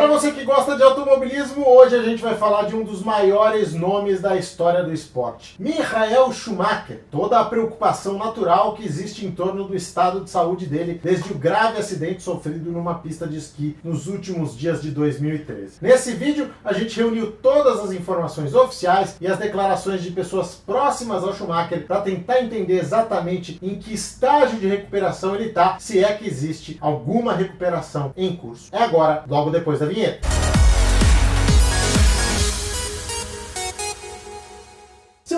Para você que gosta de automobilismo, hoje a gente vai falar de um dos maiores nomes da história do esporte. Michael Schumacher. Toda a preocupação natural que existe em torno do estado de saúde dele desde o grave acidente sofrido numa pista de esqui nos últimos dias de 2013. Nesse vídeo, a gente reuniu todas as informações oficiais e as declarações de pessoas próximas ao Schumacher para tentar entender exatamente em que estágio de recuperação ele está, se é que existe alguma recuperação em curso. É agora, logo depois da 叶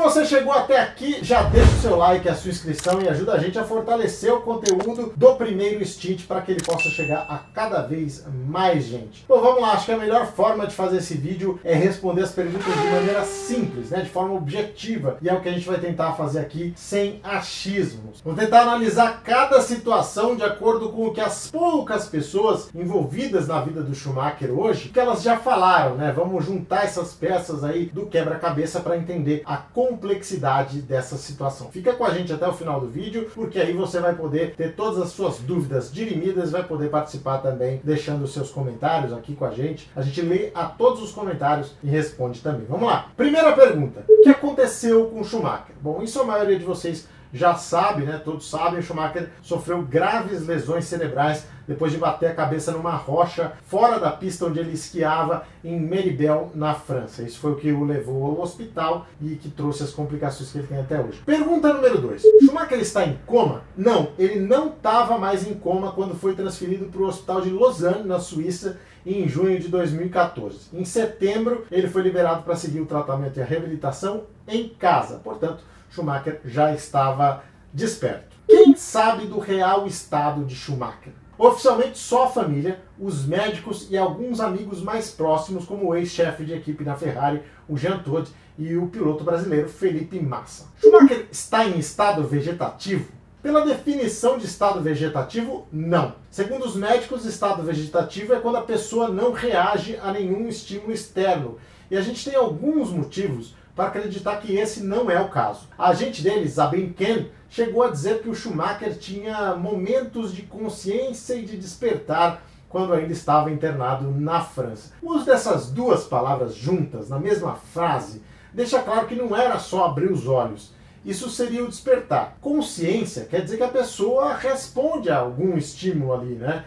Se você chegou até aqui, já deixa o seu like, a sua inscrição e ajuda a gente a fortalecer o conteúdo do primeiro Stint para que ele possa chegar a cada vez mais gente. Bom, vamos lá, acho que a melhor forma de fazer esse vídeo é responder as perguntas de maneira simples, né, de forma objetiva, e é o que a gente vai tentar fazer aqui sem achismos. Vamos tentar analisar cada situação de acordo com o que as poucas pessoas envolvidas na vida do Schumacher hoje, que elas já falaram, né? Vamos juntar essas peças aí do quebra-cabeça para entender a complexidade dessa situação. Fica com a gente até o final do vídeo, porque aí você vai poder ter todas as suas dúvidas dirimidas, vai poder participar também deixando seus comentários aqui com a gente. A gente lê a todos os comentários e responde também. Vamos lá. Primeira pergunta: o que aconteceu com Schumacher? Bom, isso a maioria de vocês já sabe, né? Todos sabem, o Schumacher sofreu graves lesões cerebrais depois de bater a cabeça numa rocha fora da pista onde ele esquiava em Meribel, na França. Isso foi o que o levou ao hospital e que trouxe as complicações que ele tem até hoje. Pergunta número 2. Schumacher está em coma? Não, ele não estava mais em coma quando foi transferido para o hospital de Lausanne, na Suíça, em junho de 2014. Em setembro, ele foi liberado para seguir o tratamento e a reabilitação em casa. Portanto, Schumacher já estava desperto. Quem sabe do real estado de Schumacher? Oficialmente só a família, os médicos e alguns amigos mais próximos, como o ex-chefe de equipe da Ferrari, o Jean Todt, e o piloto brasileiro Felipe Massa. Schumacher está em estado vegetativo? Pela definição de estado vegetativo, não. Segundo os médicos, estado vegetativo é quando a pessoa não reage a nenhum estímulo externo. E a gente tem alguns motivos para acreditar que esse não é o caso. A agente dele, Sabine Ken, chegou a dizer que o Schumacher tinha momentos de consciência e de despertar quando ainda estava internado na França. O uso dessas duas palavras juntas na mesma frase deixa claro que não era só abrir os olhos. Isso seria o despertar. Consciência quer dizer que a pessoa responde a algum estímulo ali, né?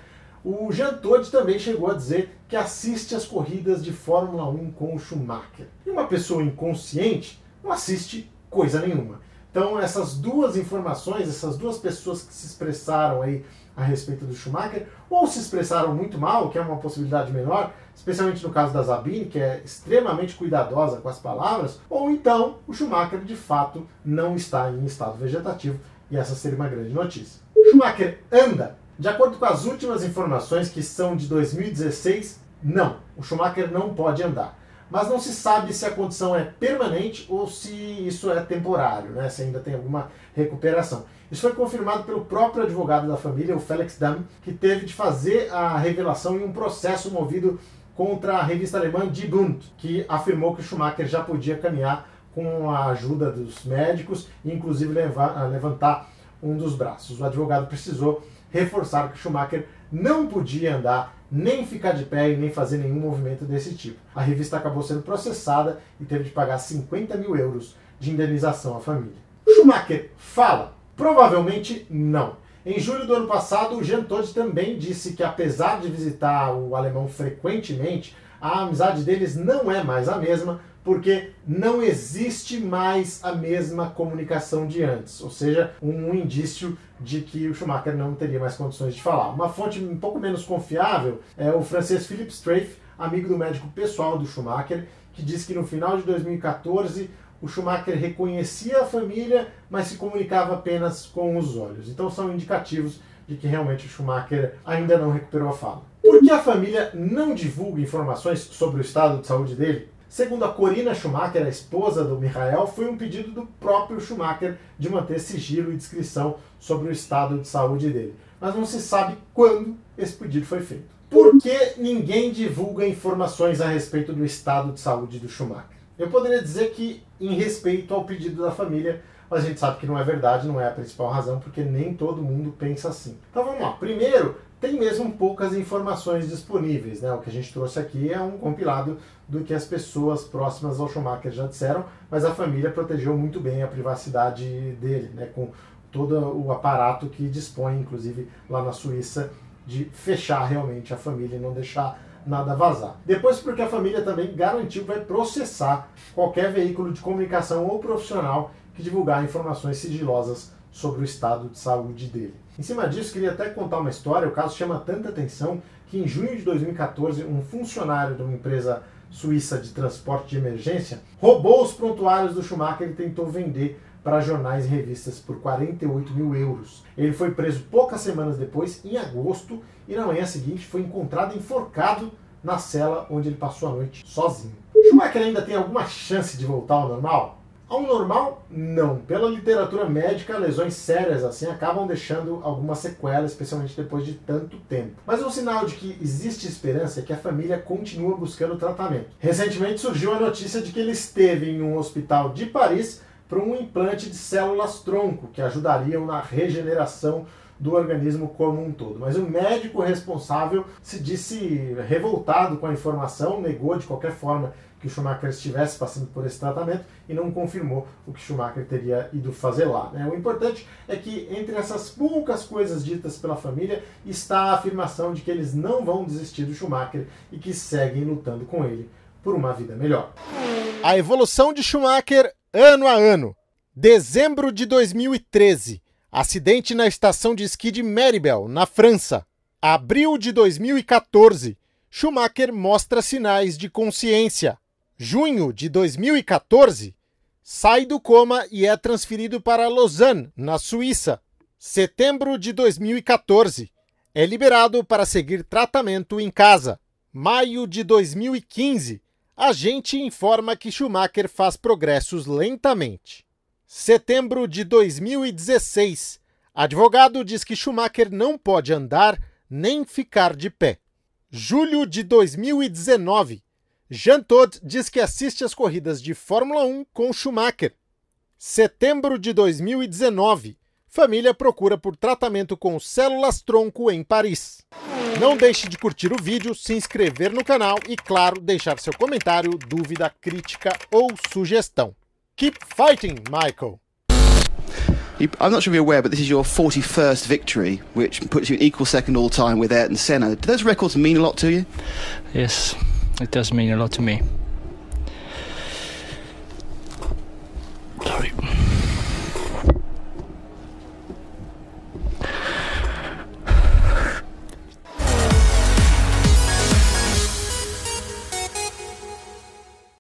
O Jean Todt também chegou a dizer que assiste as corridas de Fórmula 1 com o Schumacher. E uma pessoa inconsciente não assiste coisa nenhuma. Então essas duas informações, essas duas pessoas que se expressaram aí a respeito do Schumacher, ou se expressaram muito mal, que é uma possibilidade menor, especialmente no caso da Zabine, que é extremamente cuidadosa com as palavras, ou então o Schumacher de fato não está em estado vegetativo, e essa seria uma grande notícia. Schumacher anda de acordo com as últimas informações, que são de 2016, não, o Schumacher não pode andar. Mas não se sabe se a condição é permanente ou se isso é temporário, né? se ainda tem alguma recuperação. Isso foi confirmado pelo próprio advogado da família, o Felix Damm, que teve de fazer a revelação em um processo movido contra a revista alemã Die Bund, que afirmou que Schumacher já podia caminhar com a ajuda dos médicos e inclusive levar, levantar um dos braços. O advogado precisou reforçar que Schumacher não podia andar, nem ficar de pé e nem fazer nenhum movimento desse tipo. A revista acabou sendo processada e teve de pagar 50 mil euros de indenização à família. Schumacher fala? Provavelmente não. Em julho do ano passado, o Jean Todt também disse que, apesar de visitar o alemão frequentemente, a amizade deles não é mais a mesma, porque não existe mais a mesma comunicação de antes, ou seja, um indício de que o Schumacher não teria mais condições de falar. Uma fonte um pouco menos confiável é o francês Philippe Strafe, amigo do médico pessoal do Schumacher, que diz que no final de 2014 o Schumacher reconhecia a família, mas se comunicava apenas com os olhos. Então são indicativos de que realmente o Schumacher ainda não recuperou a fala. Por que a família não divulga informações sobre o estado de saúde dele? Segundo a Corina Schumacher, a esposa do Michael, foi um pedido do próprio Schumacher de manter sigilo e descrição sobre o estado de saúde dele. Mas não se sabe quando esse pedido foi feito. Por que ninguém divulga informações a respeito do estado de saúde do Schumacher? Eu poderia dizer que em respeito ao pedido da família, mas a gente sabe que não é verdade, não é a principal razão, porque nem todo mundo pensa assim. Então vamos lá. Primeiro, tem mesmo poucas informações disponíveis. Né? O que a gente trouxe aqui é um compilado do que as pessoas próximas ao Schumacher já disseram, mas a família protegeu muito bem a privacidade dele, né? com todo o aparato que dispõe, inclusive lá na Suíça, de fechar realmente a família e não deixar nada vazar. Depois, porque a família também garantiu que vai processar qualquer veículo de comunicação ou profissional que divulgar informações sigilosas sobre o estado de saúde dele. Em cima disso, queria até contar uma história. O caso chama tanta atenção que em junho de 2014, um funcionário de uma empresa suíça de transporte de emergência roubou os prontuários do Schumacher e tentou vender para jornais e revistas por 48 mil euros. Ele foi preso poucas semanas depois, em agosto, e na manhã seguinte foi encontrado enforcado na cela onde ele passou a noite sozinho. Schumacher ainda tem alguma chance de voltar ao normal? Ao normal, não. Pela literatura médica, lesões sérias assim acabam deixando alguma sequela, especialmente depois de tanto tempo. Mas um sinal de que existe esperança é que a família continua buscando tratamento. Recentemente surgiu a notícia de que ele esteve em um hospital de Paris para um implante de células tronco que ajudariam na regeneração do organismo como um todo. Mas o médico responsável se disse revoltado com a informação, negou de qualquer forma que Schumacher estivesse passando por esse tratamento e não confirmou o que Schumacher teria ido fazer lá. Né? O importante é que entre essas poucas coisas ditas pela família está a afirmação de que eles não vão desistir do Schumacher e que seguem lutando com ele por uma vida melhor. A evolução de Schumacher ano a ano. Dezembro de 2013. Acidente na estação de esqui de Meribel, na França. Abril de 2014. Schumacher mostra sinais de consciência. Junho de 2014. Sai do coma e é transferido para Lausanne, na Suíça. Setembro de 2014. É liberado para seguir tratamento em casa. Maio de 2015. Agente informa que Schumacher faz progressos lentamente. Setembro de 2016. Advogado diz que Schumacher não pode andar nem ficar de pé. Julho de 2019. Jean Todt diz que assiste às corridas de Fórmula 1 com Schumacher. Setembro de 2019. Família procura por tratamento com células tronco em Paris. Não deixe de curtir o vídeo, se inscrever no canal e, claro, deixar seu comentário, dúvida, crítica ou sugestão. Keep fighting, Michael! I'm not sure if you're aware, but this is your 41st victory, which puts you in equal second all time with Ayrton Senna. Do those records mean a lot to you? Yes, it does mean a lot to me.